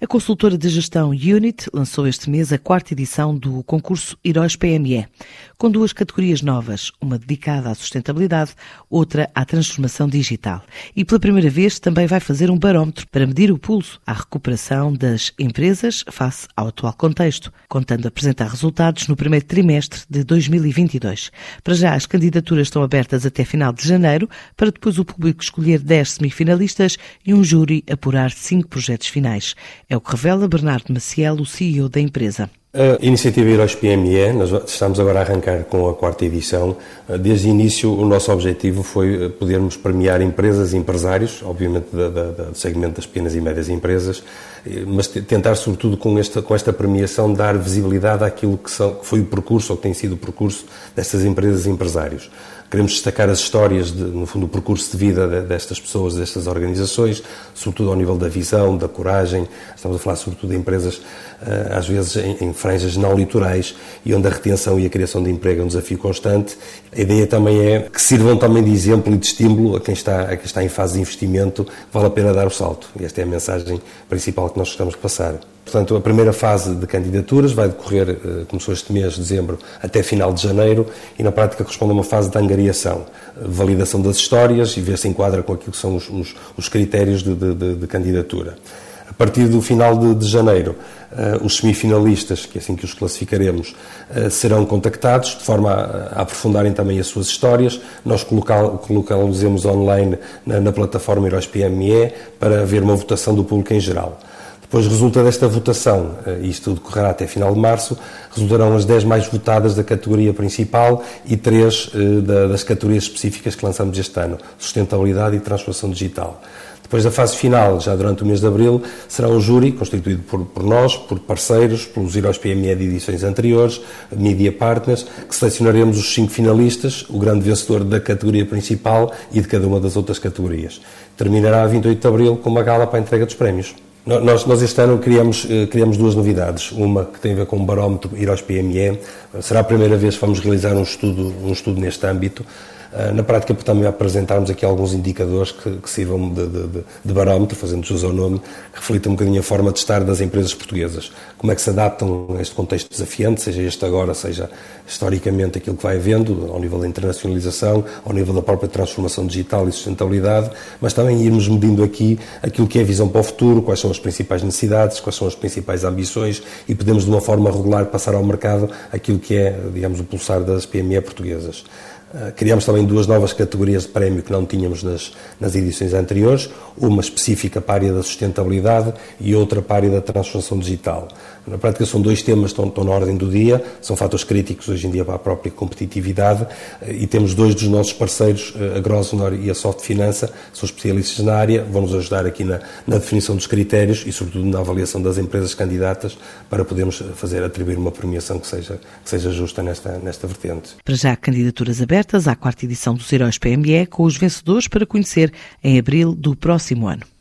A consultora de gestão Unit lançou este mês a quarta edição do concurso Heróis PME, com duas categorias novas, uma dedicada à sustentabilidade, outra à transformação digital. E pela primeira vez também vai fazer um barómetro para medir o pulso à recuperação das empresas face ao atual contexto, contando apresentar resultados no primeiro trimestre de 2022. Para já, as candidaturas estão abertas até final de janeiro, para depois o público escolher 10 semifinalistas e um júri apurar cinco projetos finais. É o que revela Bernardo Maciel, o CEO da empresa. A iniciativa Heróis PME, nós estamos agora a arrancar com a quarta edição. Desde o início, o nosso objetivo foi eh, podermos premiar empresas e empresários, obviamente do segmento das pequenas e médias empresas, eh, mas tentar, sobretudo, com esta, com esta premiação, dar visibilidade àquilo que, são, que foi o percurso, ou que tem sido o percurso destas empresas e empresários. Queremos destacar as histórias, de, no fundo, o percurso de vida destas pessoas, destas organizações, sobretudo ao nível da visão, da coragem. Estamos a falar, sobretudo, de empresas, eh, às vezes, em, em franjas não litorais e onde a retenção e a criação de emprego é um desafio constante. A ideia também é que sirvam também de exemplo e de estímulo a quem está, a quem está em fase de investimento, vale a pena dar o salto. E esta é a mensagem principal que nós gostamos de passar. Portanto, a primeira fase de candidaturas vai decorrer, eh, começou este mês de dezembro até final de janeiro e na prática corresponde a uma fase de angariação, validação das histórias e ver se enquadra com aquilo que são os, os, os critérios de, de, de, candidatura. A partir do final de, de janeiro, uh, os semifinalistas, que é assim que os classificaremos, uh, serão contactados de forma a, a, aprofundarem também as suas histórias. Nós colocá-los online na, na plataforma Heróis PME para haver uma votação do público em geral. Depois resulta desta votação, eh, isto decorrerá até final de março, resultarão as 10 mais votadas da categoria principal e 3 eh, das categorias específicas que lançamos este ano, sustentabilidade e transformação digital. Depois da fase final, já durante o mês de abril, será um júri constituído por, por nós, por parceiros, pelos Heróis PME de edições anteriores, Media Partners, que selecionaremos os cinco finalistas, o grande vencedor da categoria principal e de cada uma das outras categorias. Terminará a 28 de abril com uma gala para a entrega dos prémios. Nós, nós, este ano criamos, eh, criamos duas novidades. Uma que tem a ver com o barómetro ir aos PME. Será a primeira vez que vamos realizar um estudo, um estudo neste âmbito. Ah, na prática, também apresentarmos aqui alguns indicadores que, que sirvam de, de, de, barómetro, fazendo jus ao nome, que reflitam um bocadinho a forma de estar das empresas portuguesas. Como é que se adaptam a este contexto desafiante, seja este agora, seja historicamente aquilo que vai havendo, ao nível da internacionalização, ao nível da própria transformação digital e sustentabilidade, mas também irmos medindo aqui aquilo que é a visão para o futuro, quais são as principais necessidades, quais são as principais ambições e podemos, de uma forma regular, passar ao mercado aquilo que é, digamos, o pulsar das PME portuguesas. Ah, criamos também duas novas categorias de prémio que não tínhamos nas, nas edições anteriores, uma específica para a área da sustentabilidade e outra para a área da transformação digital. Na prática são dois temas que estão, estão na ordem do dia, são fatores críticos hoje em dia para a própria competitividade ah, e temos dois dos nossos parceiros, a Grosvenor e a Soft Finança, são especialistas na área, vão nos ajudar aqui na, na definição dos critérios e sobretudo na avaliação das empresas candidatas para podermos fazer atribuir uma premiação que seja, que seja justa nesta, nesta vertente. Para já, candidaturas abertas abertas à quarta edição dos Heróis PME, com os vencedores para conhecer em abril do próximo ano.